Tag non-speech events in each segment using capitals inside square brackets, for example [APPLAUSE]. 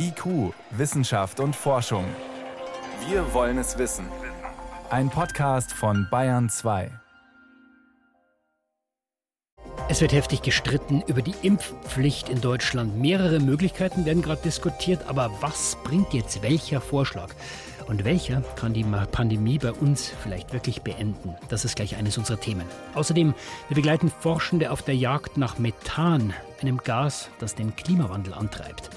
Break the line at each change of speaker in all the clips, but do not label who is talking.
IQ, Wissenschaft und Forschung. Wir wollen es wissen. Ein Podcast von Bayern 2.
Es wird heftig gestritten über die Impfpflicht in Deutschland. Mehrere Möglichkeiten werden gerade diskutiert, aber was bringt jetzt welcher Vorschlag? Und welcher kann die Pandemie bei uns vielleicht wirklich beenden? Das ist gleich eines unserer Themen. Außerdem, wir begleiten Forschende auf der Jagd nach Methan, einem Gas, das den Klimawandel antreibt.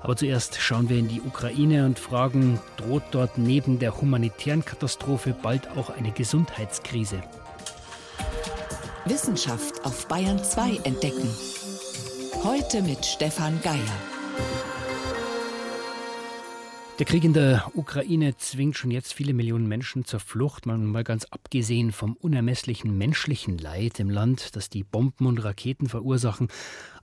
Aber zuerst schauen wir in die Ukraine und fragen, droht dort neben der humanitären Katastrophe bald auch eine Gesundheitskrise?
Wissenschaft auf Bayern 2 entdecken. Heute mit Stefan Geier.
Der Krieg in der Ukraine zwingt schon jetzt viele Millionen Menschen zur Flucht, mal ganz abgesehen vom unermesslichen menschlichen Leid im Land, das die Bomben und Raketen verursachen.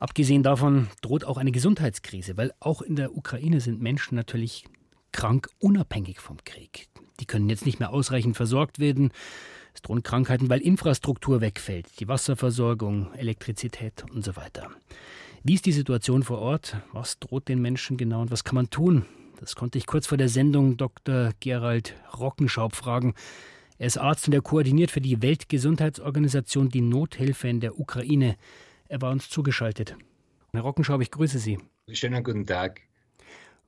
Abgesehen davon droht auch eine Gesundheitskrise, weil auch in der Ukraine sind Menschen natürlich krank, unabhängig vom Krieg. Die können jetzt nicht mehr ausreichend versorgt werden. Es drohen Krankheiten, weil Infrastruktur wegfällt, die Wasserversorgung, Elektrizität und so weiter. Wie ist die Situation vor Ort? Was droht den Menschen genau und was kann man tun? Das konnte ich kurz vor der Sendung Dr. Gerald Rockenschaub fragen. Er ist Arzt und er koordiniert für die Weltgesundheitsorganisation die Nothilfe in der Ukraine. Er war uns zugeschaltet. Herr Rockenschaub, ich grüße Sie.
Schönen guten Tag.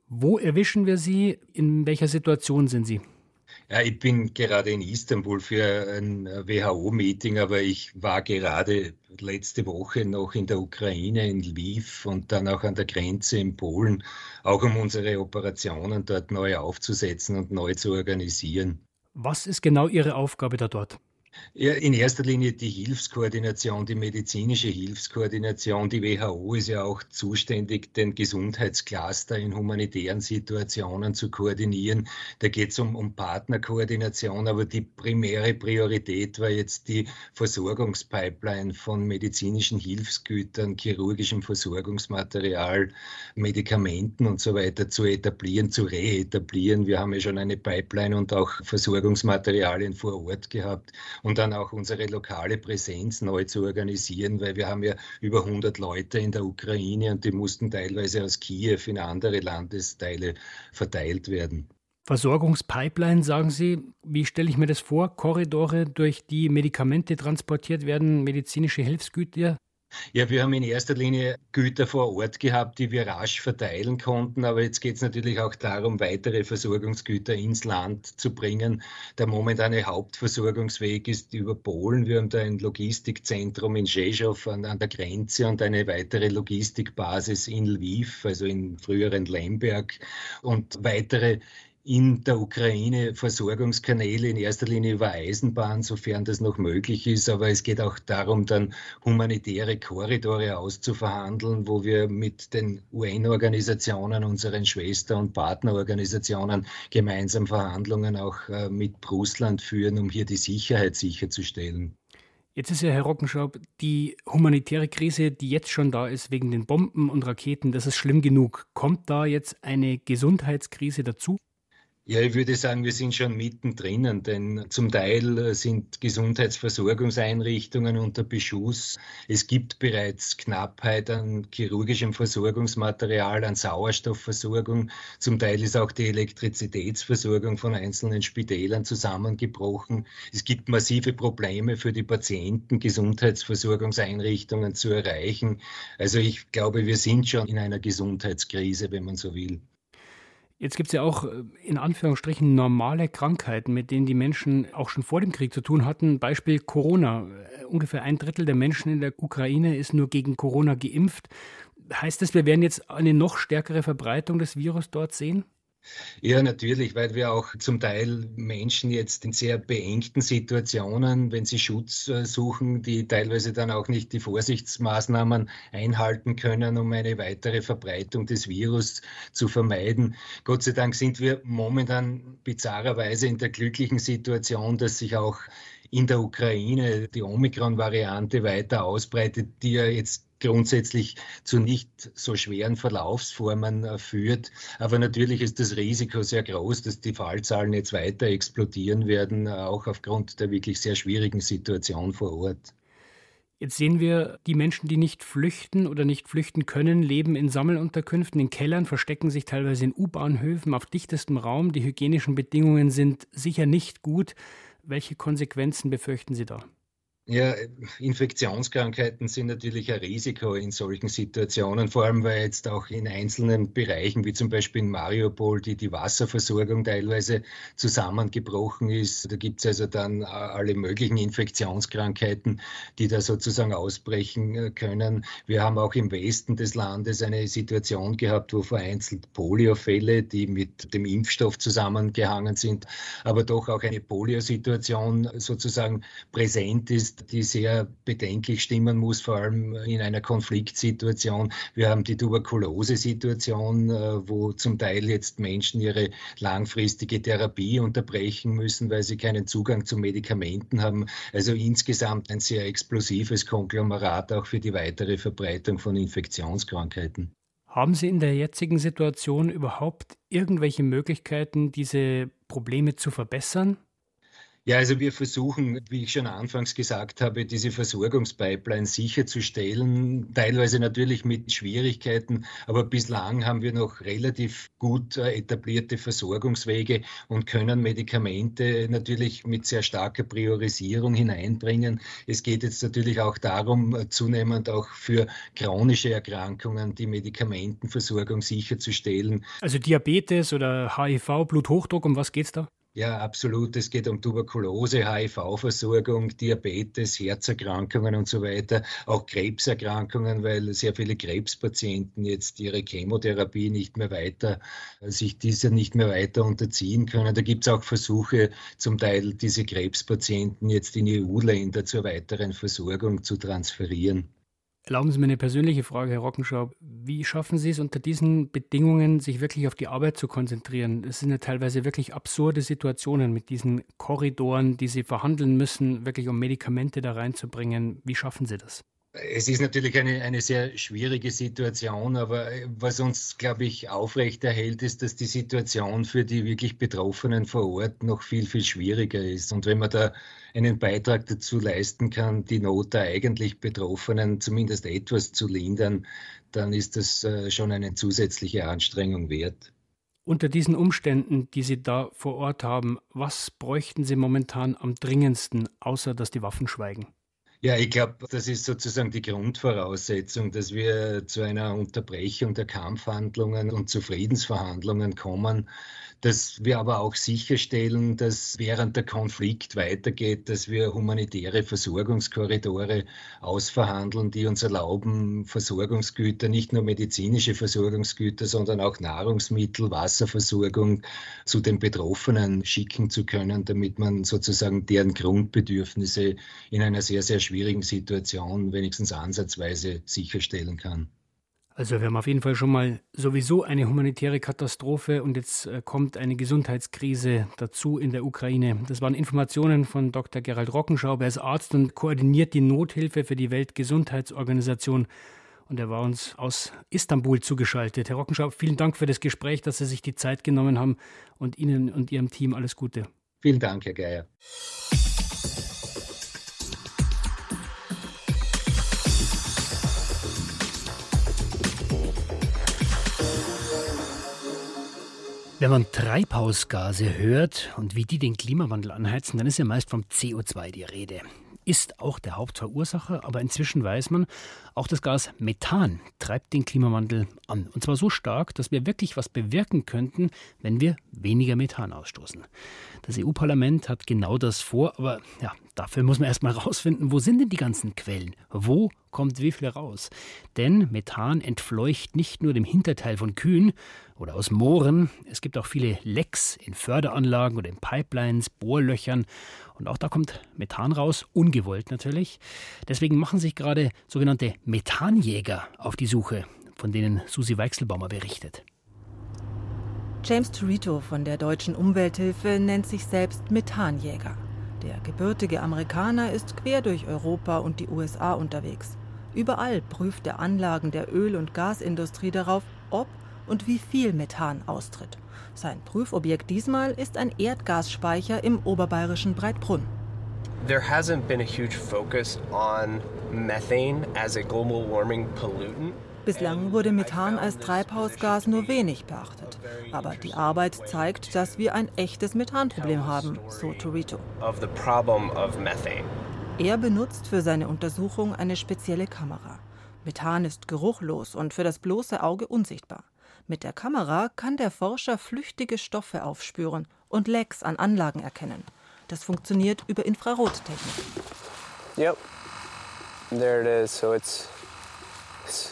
Wo erwischen wir Sie? In welcher Situation sind Sie?
Ja, ich bin gerade in Istanbul für ein WHO-Meeting, aber ich war gerade letzte Woche noch in der Ukraine, in Lviv und dann auch an der Grenze in Polen, auch um unsere Operationen dort neu aufzusetzen und neu zu organisieren.
Was ist genau Ihre Aufgabe da dort?
In erster Linie die Hilfskoordination, die medizinische Hilfskoordination. Die WHO ist ja auch zuständig, den Gesundheitscluster in humanitären Situationen zu koordinieren. Da geht es um, um Partnerkoordination, aber die primäre Priorität war jetzt die Versorgungspipeline von medizinischen Hilfsgütern, chirurgischem Versorgungsmaterial, Medikamenten und so weiter zu etablieren, zu reetablieren. Wir haben ja schon eine Pipeline und auch Versorgungsmaterialien vor Ort gehabt und dann auch unsere lokale Präsenz neu zu organisieren, weil wir haben ja über 100 Leute in der Ukraine und die mussten teilweise aus Kiew in andere Landesteile verteilt werden.
Versorgungspipeline, sagen Sie. Wie stelle ich mir das vor? Korridore, durch die Medikamente transportiert werden, medizinische Hilfsgüter
ja, wir haben in erster Linie Güter vor Ort gehabt, die wir rasch verteilen konnten. Aber jetzt geht es natürlich auch darum, weitere Versorgungsgüter ins Land zu bringen. Der momentane Hauptversorgungsweg ist über Polen. Wir haben da ein Logistikzentrum in Rzeszów an, an der Grenze und eine weitere Logistikbasis in Lviv, also in früheren Lemberg und weitere in der Ukraine Versorgungskanäle in erster Linie über Eisenbahn, sofern das noch möglich ist. Aber es geht auch darum, dann humanitäre Korridore auszuverhandeln, wo wir mit den UN-Organisationen, unseren Schwester- und Partnerorganisationen gemeinsam Verhandlungen auch äh, mit Russland führen, um hier die Sicherheit sicherzustellen.
Jetzt ist ja, Herr Rockenschaub, die humanitäre Krise, die jetzt schon da ist wegen den Bomben und Raketen, das ist schlimm genug. Kommt da jetzt eine Gesundheitskrise dazu?
Ja, ich würde sagen, wir sind schon mittendrin, denn zum Teil äh, sind Gesundheitsversorgungseinrichtungen unter Beschuss. Es gibt bereits Knappheit an chirurgischem Versorgungsmaterial, an Sauerstoffversorgung. Zum Teil ist auch die Elektrizitätsversorgung von einzelnen Spitälern zusammengebrochen. Es gibt massive Probleme für die Patienten, Gesundheitsversorgungseinrichtungen zu erreichen. Also ich glaube, wir sind schon in einer Gesundheitskrise, wenn man so will.
Jetzt gibt es ja auch äh, in Anführungsstrichen normale Krankheiten, mit denen die Menschen auch schon vor dem Krieg zu tun hatten. Beispiel Corona. Äh, ungefähr ein Drittel der Menschen in der Ukraine ist nur gegen Corona geimpft. Heißt das, wir werden jetzt eine noch stärkere Verbreitung des Virus dort sehen?
Ja, natürlich, weil wir auch zum Teil Menschen jetzt in sehr beengten Situationen, wenn sie Schutz äh, suchen, die teilweise dann auch nicht die Vorsichtsmaßnahmen einhalten können, um eine weitere Verbreitung des Virus zu vermeiden. Gott sei Dank sind wir momentan bizarrerweise in der glücklichen Situation, dass sich auch in der Ukraine die Omikron-Variante weiter ausbreitet, die ja jetzt grundsätzlich zu nicht so schweren Verlaufsformen äh, führt. Aber natürlich ist das Risiko sehr groß, dass die Fallzahlen jetzt weiter explodieren werden, äh, auch aufgrund der wirklich sehr schwierigen Situation vor Ort.
Jetzt sehen wir, die Menschen, die nicht flüchten oder nicht flüchten können, leben in Sammelunterkünften, in Kellern, verstecken sich teilweise in U-Bahnhöfen auf dichtestem Raum. Die hygienischen Bedingungen sind sicher nicht gut. Welche Konsequenzen befürchten Sie da?
Ja, Infektionskrankheiten sind natürlich ein Risiko in solchen Situationen, vor allem weil jetzt auch in einzelnen Bereichen, wie zum Beispiel in Mariupol, die, die Wasserversorgung teilweise zusammengebrochen ist. Da gibt es also dann alle möglichen Infektionskrankheiten, die da sozusagen ausbrechen äh, können. Wir haben auch im Westen des Landes eine Situation gehabt, wo vereinzelt Poliofälle, die mit dem Impfstoff zusammengehangen sind, aber doch auch eine Poliosituation sozusagen präsent ist die sehr bedenklich stimmen muss, vor allem in einer Konfliktsituation. Wir haben die Tuberkulose-Situation, äh, wo zum Teil jetzt Menschen ihre langfristige Therapie unterbrechen müssen, weil sie keinen Zugang zu Medikamenten haben. Also insgesamt ein sehr explosives Konglomerat auch für die weitere Verbreitung von Infektionskrankheiten.
Haben Sie in der jetzigen Situation überhaupt irgendwelche Möglichkeiten, diese Probleme zu verbessern?
Ja, also wir versuchen, wie ich schon anfangs gesagt habe, diese Versorgungspipeline sicherzustellen, teilweise natürlich mit Schwierigkeiten, aber bislang haben wir noch relativ gut äh, etablierte Versorgungswege und können Medikamente natürlich mit sehr starker Priorisierung hineinbringen. Es geht jetzt natürlich auch darum, äh, zunehmend auch für chronische Erkrankungen die Medikamentenversorgung sicherzustellen.
Also Diabetes oder HIV, Bluthochdruck, um was geht es da?
Ja, absolut. Es geht um Tuberkulose, HIV-Versorgung, Diabetes, Herzerkrankungen und so weiter, auch Krebserkrankungen, weil sehr viele Krebspatienten jetzt ihre Chemotherapie nicht mehr weiter, sich dieser nicht mehr weiter unterziehen können. Da gibt es auch Versuche, zum Teil diese Krebspatienten jetzt in EU-Länder zur weiteren Versorgung zu transferieren.
Erlauben Sie mir eine persönliche Frage, Herr Rockenschau. Wie schaffen Sie es unter diesen Bedingungen, sich wirklich auf die Arbeit zu konzentrieren? Es sind ja teilweise wirklich absurde Situationen mit diesen Korridoren, die Sie verhandeln müssen, wirklich um Medikamente da reinzubringen. Wie schaffen Sie das?
Es ist natürlich eine, eine sehr schwierige Situation, aber äh, was uns, glaube ich, aufrechterhält, ist, dass die Situation für die wirklich Betroffenen vor Ort noch viel, viel schwieriger ist. Und wenn man da einen Beitrag dazu leisten kann, die Not der eigentlich Betroffenen zumindest etwas zu lindern, dann ist das äh, schon eine zusätzliche Anstrengung wert.
Unter diesen Umständen, die Sie da vor Ort haben, was bräuchten Sie momentan am dringendsten, außer dass die Waffen schweigen?
Ja, ich glaube, das ist sozusagen die Grundvoraussetzung, dass wir zu einer Unterbrechung der Kampfhandlungen und zu Friedensverhandlungen kommen dass wir aber auch sicherstellen, dass während der Konflikt weitergeht, dass wir humanitäre Versorgungskorridore ausverhandeln, die uns erlauben, Versorgungsgüter, nicht nur medizinische Versorgungsgüter, sondern auch Nahrungsmittel, Wasserversorgung zu den Betroffenen schicken zu können, damit man sozusagen deren Grundbedürfnisse in einer sehr, sehr schwierigen Situation wenigstens ansatzweise sicherstellen kann.
Also wir haben auf jeden Fall schon mal sowieso eine humanitäre Katastrophe und jetzt äh, kommt eine Gesundheitskrise dazu in der Ukraine. Das waren Informationen von Dr. Gerald Rockenschauber. Er ist Arzt und koordiniert die Nothilfe für die Weltgesundheitsorganisation. Und er war uns aus Istanbul zugeschaltet. Herr Rockenschauber, vielen Dank für das Gespräch, dass Sie sich die Zeit genommen haben und Ihnen und Ihrem Team alles Gute.
Vielen Dank, Herr Geier.
Wenn man Treibhausgase hört und wie die den Klimawandel anheizen, dann ist ja meist vom CO2 die Rede. Ist auch der Hauptverursacher, aber inzwischen weiß man, auch das Gas Methan treibt den Klimawandel an. Und zwar so stark, dass wir wirklich was bewirken könnten, wenn wir weniger Methan ausstoßen. Das EU-Parlament hat genau das vor, aber ja, dafür muss man erstmal [LAUGHS] rausfinden, wo sind denn die ganzen Quellen? Wo kommt wie viel raus? Denn Methan entfleucht nicht nur dem Hinterteil von Kühen oder aus Mooren, es gibt auch viele Lecks in Förderanlagen oder in Pipelines, Bohrlöchern und auch da kommt Methan raus, ungewollt natürlich. Deswegen machen sich gerade sogenannte Methanjäger auf die Suche, von denen Susi Weichselbaumer berichtet.
James Torito von der Deutschen Umwelthilfe nennt sich selbst Methanjäger. Der gebürtige Amerikaner ist quer durch Europa und die USA unterwegs. Überall prüft er Anlagen der Öl- und Gasindustrie darauf, ob und wie viel Methan austritt. Sein Prüfobjekt diesmal ist ein Erdgasspeicher im oberbayerischen Breitbrunn.
There hasn't been a huge focus on methane as a global warming pollutant.
Bislang wurde Methan als Treibhausgas nur wenig beachtet. Aber die Arbeit zeigt, dass wir ein echtes Methanproblem haben, so Torito. Er benutzt für seine Untersuchung eine spezielle Kamera. Methan ist geruchlos und für das bloße Auge unsichtbar. Mit der Kamera kann der Forscher flüchtige Stoffe aufspüren und Lecks an Anlagen erkennen. Das funktioniert über Infrarottechnik.
Yep. There it is. So it's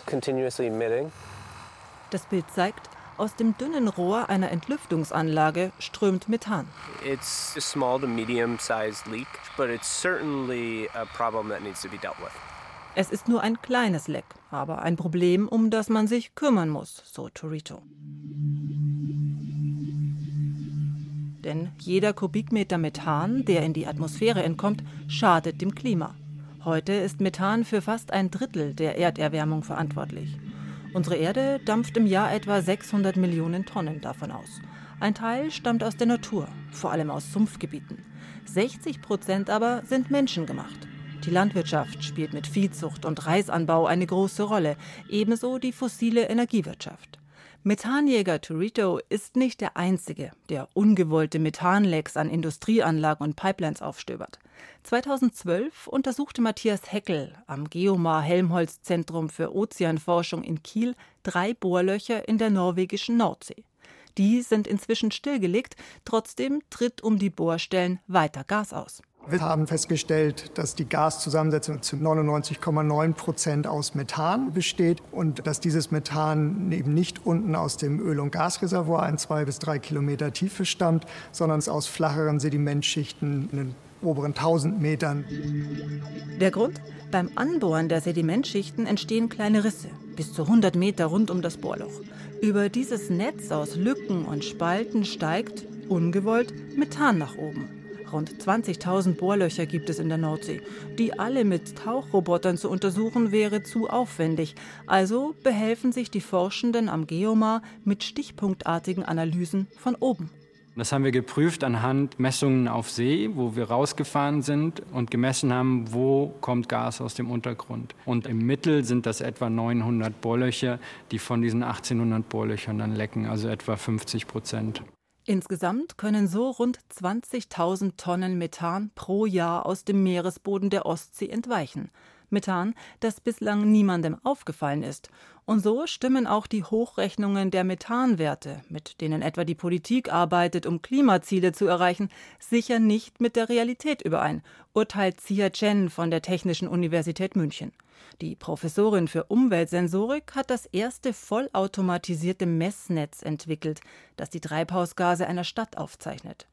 continuously emitting.
Das Bild zeigt, aus dem dünnen Rohr einer Entlüftungsanlage strömt Methan.
It's a small to medium sized leak, but it's certainly a problem that needs to be dealt with.
Es ist nur ein kleines Leck, aber ein Problem, um das man sich kümmern muss, so Torito. Denn jeder Kubikmeter Methan, der in die Atmosphäre entkommt, schadet dem Klima. Heute ist Methan für fast ein Drittel der Erderwärmung verantwortlich. Unsere Erde dampft im Jahr etwa 600 Millionen Tonnen davon aus. Ein Teil stammt aus der Natur, vor allem aus Sumpfgebieten. 60 Prozent aber sind menschengemacht. Die Landwirtschaft spielt mit Viehzucht und Reisanbau eine große Rolle, ebenso die fossile Energiewirtschaft. Methanjäger Torito ist nicht der Einzige, der ungewollte Methanlecks an Industrieanlagen und Pipelines aufstöbert. 2012 untersuchte Matthias Heckel am Geomar Helmholtz Zentrum für Ozeanforschung in Kiel drei Bohrlöcher in der norwegischen Nordsee. Die sind inzwischen stillgelegt, trotzdem tritt um die Bohrstellen weiter Gas aus.
Wir haben festgestellt, dass die Gaszusammensetzung zu 99,9 Prozent aus Methan besteht und dass dieses Methan eben nicht unten aus dem Öl- und Gasreservoir in zwei bis drei Kilometer Tiefe stammt, sondern es aus flacheren Sedimentschichten in den oberen 1000 Metern.
Der Grund? Beim Anbohren der Sedimentschichten entstehen kleine Risse, bis zu 100 Meter rund um das Bohrloch. Über dieses Netz aus Lücken und Spalten steigt, ungewollt, Methan nach oben. Rund 20.000 Bohrlöcher gibt es in der Nordsee. Die alle mit Tauchrobotern zu untersuchen, wäre zu aufwendig. Also behelfen sich die Forschenden am Geomar mit stichpunktartigen Analysen von oben.
Das haben wir geprüft anhand Messungen auf See, wo wir rausgefahren sind und gemessen haben, wo kommt Gas aus dem Untergrund. Und im Mittel sind das etwa 900 Bohrlöcher, die von diesen 1800 Bohrlöchern dann lecken, also etwa 50 Prozent.
Insgesamt können so rund 20.000 Tonnen Methan pro Jahr aus dem Meeresboden der Ostsee entweichen. Methan, das bislang niemandem aufgefallen ist. Und so stimmen auch die Hochrechnungen der Methanwerte, mit denen etwa die Politik arbeitet, um Klimaziele zu erreichen, sicher nicht mit der Realität überein, urteilt Xia Chen von der Technischen Universität München. Die Professorin für Umweltsensorik hat das erste vollautomatisierte Messnetz entwickelt, das die Treibhausgase einer Stadt aufzeichnet.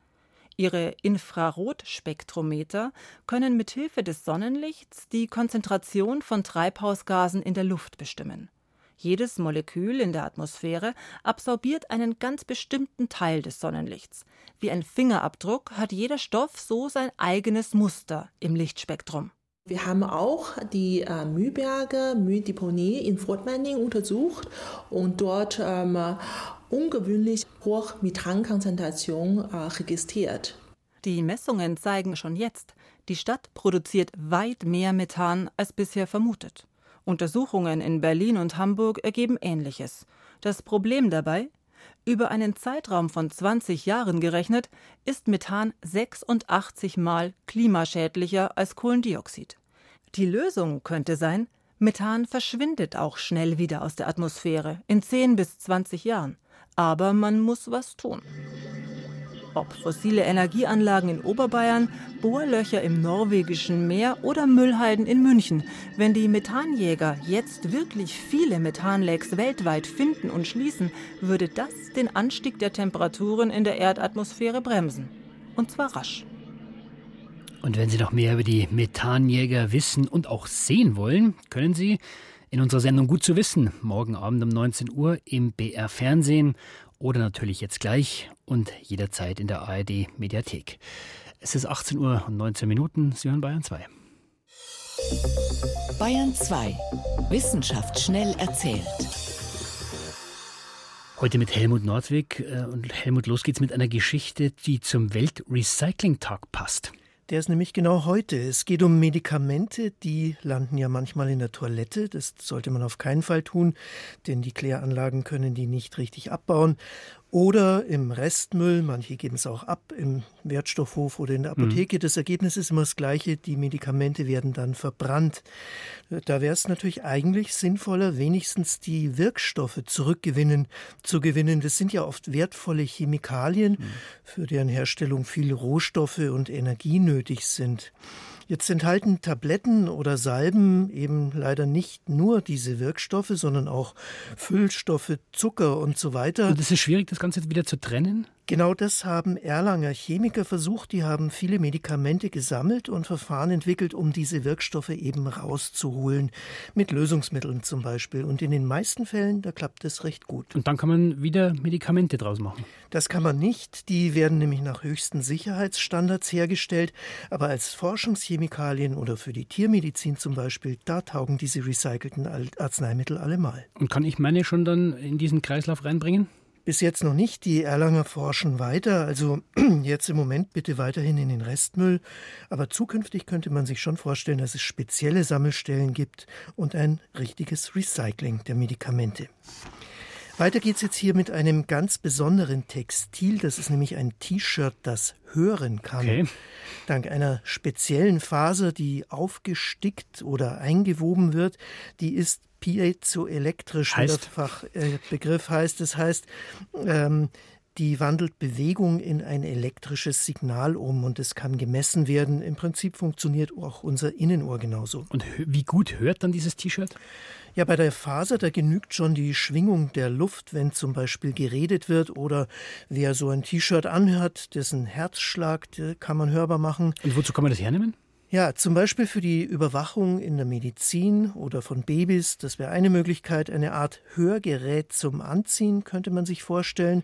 Ihre Infrarotspektrometer können mithilfe des Sonnenlichts die Konzentration von Treibhausgasen in der Luft bestimmen. Jedes Molekül in der Atmosphäre absorbiert einen ganz bestimmten Teil des Sonnenlichts. Wie ein Fingerabdruck hat jeder Stoff so sein eigenes Muster im Lichtspektrum.
Wir haben auch die äh, Mühlberge Mülldeponie in Fort Manning untersucht und dort ähm, ungewöhnlich hohe Methankonzentration äh, registriert.
Die Messungen zeigen schon jetzt, die Stadt produziert weit mehr Methan als bisher vermutet. Untersuchungen in Berlin und Hamburg ergeben Ähnliches. Das Problem dabei? Über einen Zeitraum von 20 Jahren gerechnet, ist Methan 86 Mal klimaschädlicher als Kohlendioxid. Die Lösung könnte sein, Methan verschwindet auch schnell wieder aus der Atmosphäre in 10 bis 20 Jahren. Aber man muss was tun. Ob fossile Energieanlagen in Oberbayern, Bohrlöcher im norwegischen Meer oder Müllhalden in München. Wenn die Methanjäger jetzt wirklich viele Methanlecks weltweit finden und schließen, würde das den Anstieg der Temperaturen in der Erdatmosphäre bremsen. Und zwar rasch.
Und wenn Sie noch mehr über die Methanjäger wissen und auch sehen wollen, können Sie in unserer Sendung Gut zu wissen, morgen Abend um 19 Uhr im BR Fernsehen oder natürlich jetzt gleich und jederzeit in der ARD Mediathek. Es ist 18 Uhr und 19 Minuten. Sie hören Bayern 2.
Bayern 2. Wissenschaft schnell erzählt.
Heute mit Helmut Nordwig. Äh, und Helmut, los geht's mit einer Geschichte, die zum Weltrecycling-Tag passt.
Der ist nämlich genau heute. Es geht um Medikamente, die landen ja manchmal in der Toilette. Das sollte man auf keinen Fall tun, denn die Kläranlagen können die nicht richtig abbauen. Oder im Restmüll, manche geben es auch ab, im Wertstoffhof oder in der mhm. Apotheke. Mhm. Das Ergebnis ist immer das gleiche, die Medikamente werden dann verbrannt. Da wäre es natürlich eigentlich sinnvoller, wenigstens die Wirkstoffe zurückgewinnen zu gewinnen. Das sind ja oft wertvolle Chemikalien, mhm. für deren Herstellung viele Rohstoffe und Energie nötig sind. Jetzt enthalten Tabletten oder Salben eben leider nicht nur diese Wirkstoffe, sondern auch Füllstoffe, Zucker und so weiter.
Und es ist schwierig, das Ganze wieder zu trennen?
Genau das haben Erlanger Chemiker versucht. Die haben viele Medikamente gesammelt und Verfahren entwickelt, um diese Wirkstoffe eben rauszuholen. Mit Lösungsmitteln zum Beispiel. Und in den meisten Fällen, da klappt es recht gut.
Und dann kann man wieder Medikamente draus machen?
Das kann man nicht. Die werden nämlich nach höchsten Sicherheitsstandards hergestellt. Aber als Forschungschemikalien oder für die Tiermedizin zum Beispiel, da taugen diese recycelten Arzneimittel allemal.
Und kann ich meine schon dann in diesen Kreislauf reinbringen?
Bis jetzt noch nicht. Die Erlanger forschen weiter. Also [CLEARS THROAT] jetzt im Moment bitte weiterhin in den Restmüll. Aber zukünftig könnte man sich schon vorstellen, dass es spezielle Sammelstellen gibt und ein richtiges Recycling der Medikamente. Weiter geht's jetzt hier mit einem ganz besonderen Textil. Das ist nämlich ein T-Shirt, das hören kann. Okay. Dank einer speziellen Faser, die aufgestickt oder eingewoben wird. Die ist piezoelektrisch, heißt? wie Fachbegriff heißt. Das heißt, ähm, die wandelt Bewegung in ein elektrisches Signal um und es kann gemessen werden. Im Prinzip funktioniert auch unser Innenohr genauso.
Und wie gut hört dann dieses T-Shirt?
Ja, bei der Faser, da genügt schon die Schwingung der Luft, wenn zum Beispiel geredet wird oder wer so ein T-Shirt anhört, dessen Herzschlag kann man hörbar machen.
Und wozu kann man das hernehmen?
Ja, zum Beispiel für die Überwachung in der Medizin oder von Babys. Das wäre eine Möglichkeit. Eine Art Hörgerät zum Anziehen könnte man sich vorstellen.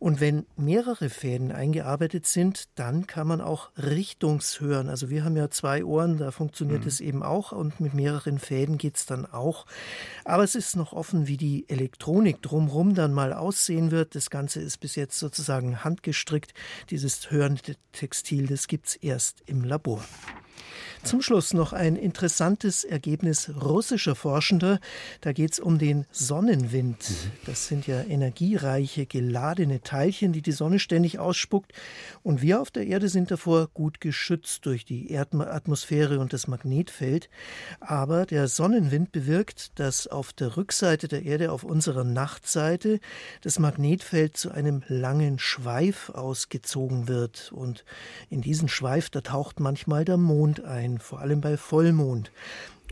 Und wenn mehrere Fäden eingearbeitet sind, dann kann man auch Richtungshören. Also wir haben ja zwei Ohren, da funktioniert mhm. es eben auch und mit mehreren Fäden geht es dann auch. Aber es ist noch offen, wie die Elektronik drumherum dann mal aussehen wird. Das Ganze ist bis jetzt sozusagen handgestrickt. Dieses hörende Textil, das gibt es erst im Labor. Zum Schluss noch ein interessantes Ergebnis russischer Forschender. Da geht es um den Sonnenwind. Das sind ja energiereiche, geladene Teilchen, die die Sonne ständig ausspuckt. Und wir auf der Erde sind davor gut geschützt durch die Erdatmosphäre und das Magnetfeld. Aber der Sonnenwind bewirkt, dass auf der Rückseite der Erde, auf unserer Nachtseite, das Magnetfeld zu einem langen Schweif ausgezogen wird. Und in diesen Schweif, da taucht manchmal der Mond ein vor allem bei Vollmond.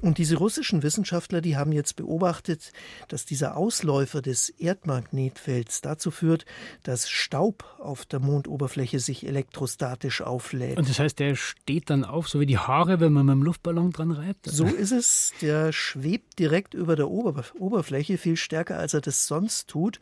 Und diese russischen Wissenschaftler, die haben jetzt beobachtet, dass dieser Ausläufer des Erdmagnetfelds dazu führt, dass Staub auf der Mondoberfläche sich elektrostatisch auflädt.
Und das heißt, der steht dann auf, so wie die Haare, wenn man mit dem Luftballon dran reibt?
So ist es. Der schwebt direkt über der Ober Oberfläche, viel stärker, als er das sonst tut.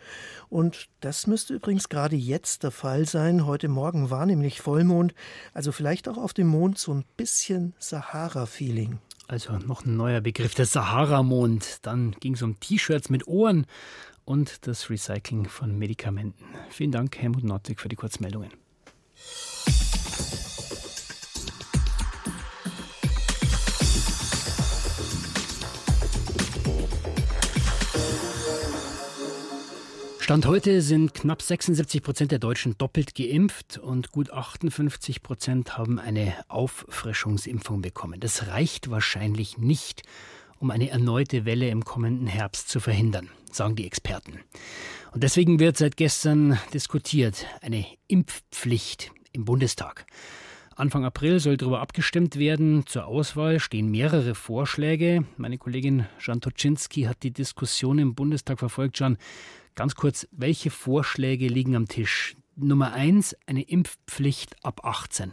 Und das müsste übrigens gerade jetzt der Fall sein. Heute Morgen war nämlich Vollmond. Also vielleicht auch auf dem Mond so ein bisschen Sahara-Feeling.
Also noch ein neuer Begriff, der Sahara-Mond. Dann ging es um T-Shirts mit Ohren und das Recycling von Medikamenten. Vielen Dank, Helmut Nottig, für die Kurzmeldungen. Stand heute sind knapp 76 Prozent der Deutschen doppelt geimpft und gut 58 Prozent haben eine Auffrischungsimpfung bekommen. Das reicht wahrscheinlich nicht, um eine erneute Welle im kommenden Herbst zu verhindern, sagen die Experten. Und deswegen wird seit gestern diskutiert eine Impfpflicht im Bundestag. Anfang April soll darüber abgestimmt werden. Zur Auswahl stehen mehrere Vorschläge. Meine Kollegin Jan Toczynski hat die Diskussion im Bundestag verfolgt. Jan, Ganz kurz, welche Vorschläge liegen am Tisch? Nummer eins, eine Impfpflicht ab 18.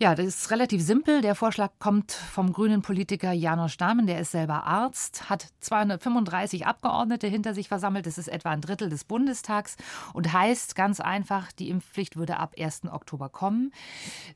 Ja, das ist relativ simpel. Der Vorschlag kommt vom grünen Politiker Janosch Dahmen, der ist selber Arzt, hat 235 Abgeordnete hinter sich versammelt, das ist etwa ein Drittel des Bundestags und heißt ganz einfach, die Impfpflicht würde ab 1. Oktober kommen.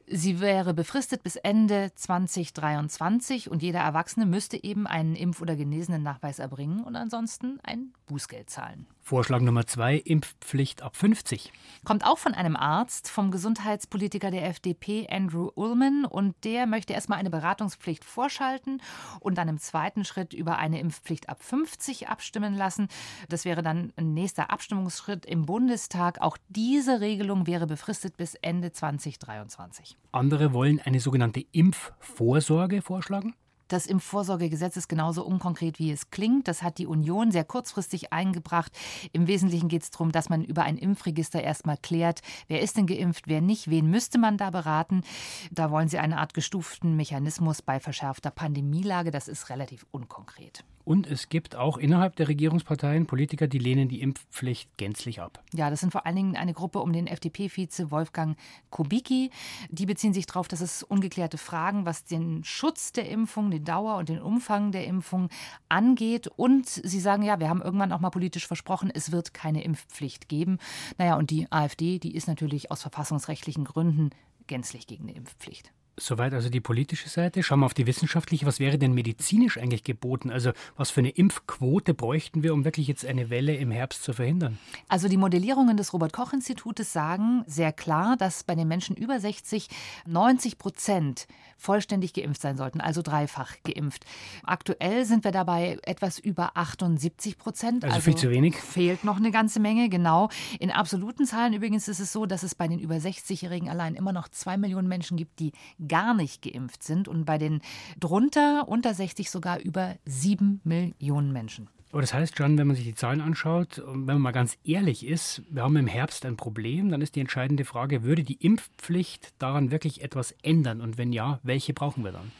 Sie wäre befristet bis Ende 2023 und jeder Erwachsene müsste eben einen Impf- oder Genesenen Nachweis erbringen und ansonsten ein Bußgeld zahlen.
Vorschlag Nummer zwei, Impfpflicht ab 50.
Kommt auch von einem Arzt, vom Gesundheitspolitiker der FDP, Andrew Ullman. Und der möchte erstmal eine Beratungspflicht vorschalten und dann im zweiten Schritt über eine Impfpflicht ab 50 abstimmen lassen. Das wäre dann ein nächster Abstimmungsschritt im Bundestag. Auch diese Regelung wäre befristet bis Ende 2023.
Andere wollen eine sogenannte Impfvorsorge vorschlagen.
Das Impfvorsorgegesetz ist genauso unkonkret, wie es klingt. Das hat die Union sehr kurzfristig eingebracht. Im Wesentlichen geht es darum, dass man über ein Impfregister erstmal klärt, wer ist denn geimpft, wer nicht, wen müsste man da beraten. Da wollen sie eine Art gestuften Mechanismus bei verschärfter Pandemielage. Das ist relativ unkonkret.
Und es gibt auch innerhalb der Regierungsparteien Politiker, die lehnen die Impfpflicht gänzlich ab.
Ja, das sind vor allen Dingen eine Gruppe um den FDP-Vize Wolfgang Kubicki. Die beziehen sich darauf, dass es ungeklärte Fragen, was den Schutz der Impfung, die Dauer und den Umfang der Impfung angeht. Und sie sagen, ja, wir haben irgendwann auch mal politisch versprochen, es wird keine Impfpflicht geben. Naja, und die AfD, die ist natürlich aus verfassungsrechtlichen Gründen gänzlich gegen eine Impfpflicht.
Soweit also die politische Seite. Schauen wir auf die wissenschaftliche. Was wäre denn medizinisch eigentlich geboten? Also was für eine Impfquote bräuchten wir, um wirklich jetzt eine Welle im Herbst zu verhindern?
Also die Modellierungen des Robert Koch Institutes sagen sehr klar, dass bei den Menschen über 60 90 Prozent vollständig geimpft sein sollten, also dreifach geimpft. Aktuell sind wir dabei etwas über 78 Prozent.
Also, also viel zu wenig.
Fehlt noch eine ganze Menge, genau. In absoluten Zahlen übrigens ist es so, dass es bei den über 60-Jährigen allein immer noch zwei Millionen Menschen gibt, die gar nicht geimpft sind und bei den drunter, unter 60 sogar über sieben Millionen Menschen.
Aber das heißt schon, wenn man sich die Zahlen anschaut, wenn man mal ganz ehrlich ist, wir haben im Herbst ein Problem, dann ist die entscheidende Frage, würde die Impfpflicht daran wirklich etwas ändern? Und wenn ja, welche brauchen wir dann?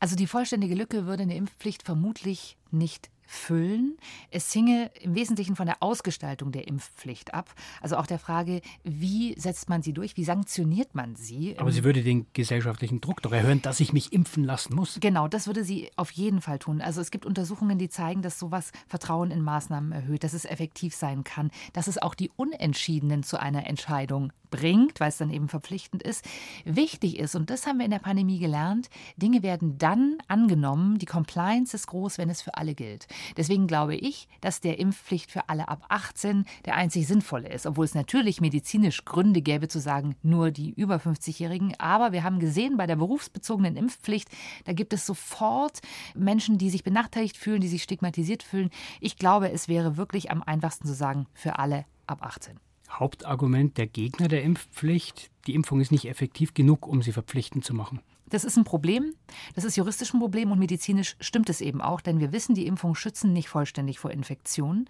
Also die vollständige Lücke würde eine Impfpflicht vermutlich nicht füllen. Es hinge im Wesentlichen von der Ausgestaltung der Impfpflicht ab. Also auch der Frage, wie setzt man sie durch, wie sanktioniert man sie.
Aber sie würde den gesellschaftlichen Druck doch erhöhen, dass ich mich impfen lassen muss.
Genau, das würde sie auf jeden Fall tun. Also es gibt Untersuchungen, die zeigen, dass sowas Vertrauen in Maßnahmen erhöht, dass es effektiv sein kann, dass es auch die Unentschiedenen zu einer Entscheidung bringt, weil es dann eben verpflichtend ist. Wichtig ist, und das haben wir in der Pandemie gelernt, Dinge werden dann angenommen, die Compliance ist groß, wenn es für alle gilt. Deswegen glaube ich, dass der Impfpflicht für alle ab 18 der einzig sinnvolle ist, obwohl es natürlich medizinisch Gründe gäbe zu sagen, nur die über 50-Jährigen. Aber wir haben gesehen, bei der berufsbezogenen Impfpflicht, da gibt es sofort Menschen, die sich benachteiligt fühlen, die sich stigmatisiert fühlen. Ich glaube, es wäre wirklich am einfachsten zu sagen, für alle ab 18.
Hauptargument der Gegner der Impfpflicht, die Impfung ist nicht effektiv genug, um sie verpflichtend zu machen.
Das ist ein Problem. Das ist juristisch ein Problem und medizinisch stimmt es eben auch, denn wir wissen, die Impfungen schützen nicht vollständig vor Infektionen.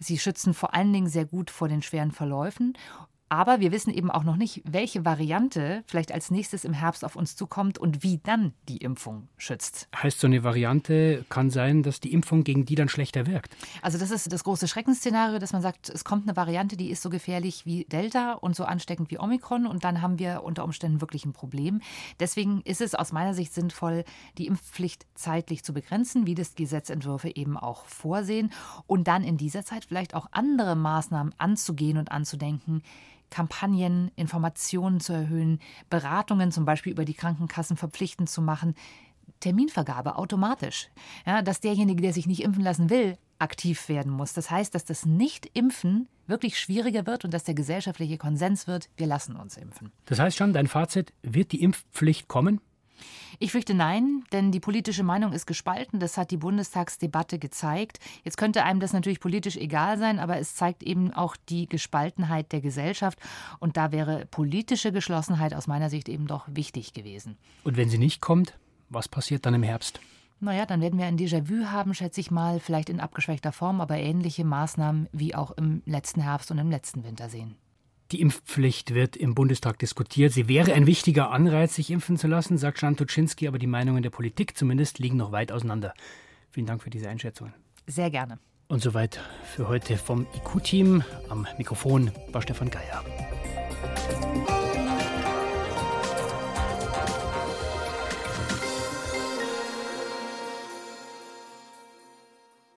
Sie schützen vor allen Dingen sehr gut vor den schweren Verläufen. Aber wir wissen eben auch noch nicht, welche Variante vielleicht als nächstes im Herbst auf uns zukommt und wie dann die Impfung schützt.
Heißt, so eine Variante kann sein, dass die Impfung gegen die dann schlechter wirkt?
Also das ist das große Schreckensszenario, dass man sagt, es kommt eine Variante, die ist so gefährlich wie Delta und so ansteckend wie Omikron und dann haben wir unter Umständen wirklich ein Problem. Deswegen ist es aus meiner Sicht sinnvoll, die Impfpflicht zeitlich zu begrenzen, wie das Gesetzentwürfe eben auch vorsehen und dann in dieser Zeit vielleicht auch andere Maßnahmen anzugehen und anzudenken, Kampagnen, Informationen zu erhöhen, Beratungen zum Beispiel über die Krankenkassen verpflichtend zu machen, Terminvergabe automatisch. Ja, dass derjenige, der sich nicht impfen lassen will, aktiv werden muss. Das heißt, dass das Nicht-Impfen wirklich schwieriger wird und dass der gesellschaftliche Konsens wird, wir lassen uns impfen.
Das heißt schon, dein Fazit, wird die Impfpflicht kommen?
Ich fürchte nein, denn die politische Meinung ist gespalten. Das hat die Bundestagsdebatte gezeigt. Jetzt könnte einem das natürlich politisch egal sein, aber es zeigt eben auch die Gespaltenheit der Gesellschaft. Und da wäre politische Geschlossenheit aus meiner Sicht eben doch wichtig gewesen.
Und wenn sie nicht kommt, was passiert dann im Herbst?
Naja, dann werden wir ein Déjà-vu haben, schätze ich mal, vielleicht in abgeschwächter Form, aber ähnliche Maßnahmen wie auch im letzten Herbst und im letzten Winter sehen.
Die Impfpflicht wird im Bundestag diskutiert. Sie wäre ein wichtiger Anreiz, sich impfen zu lassen, sagt Jan Tuczynski, aber die Meinungen der Politik zumindest liegen noch weit auseinander. Vielen Dank für diese Einschätzungen.
Sehr gerne.
Und soweit für heute vom IQ-Team. Am Mikrofon war Stefan Geier.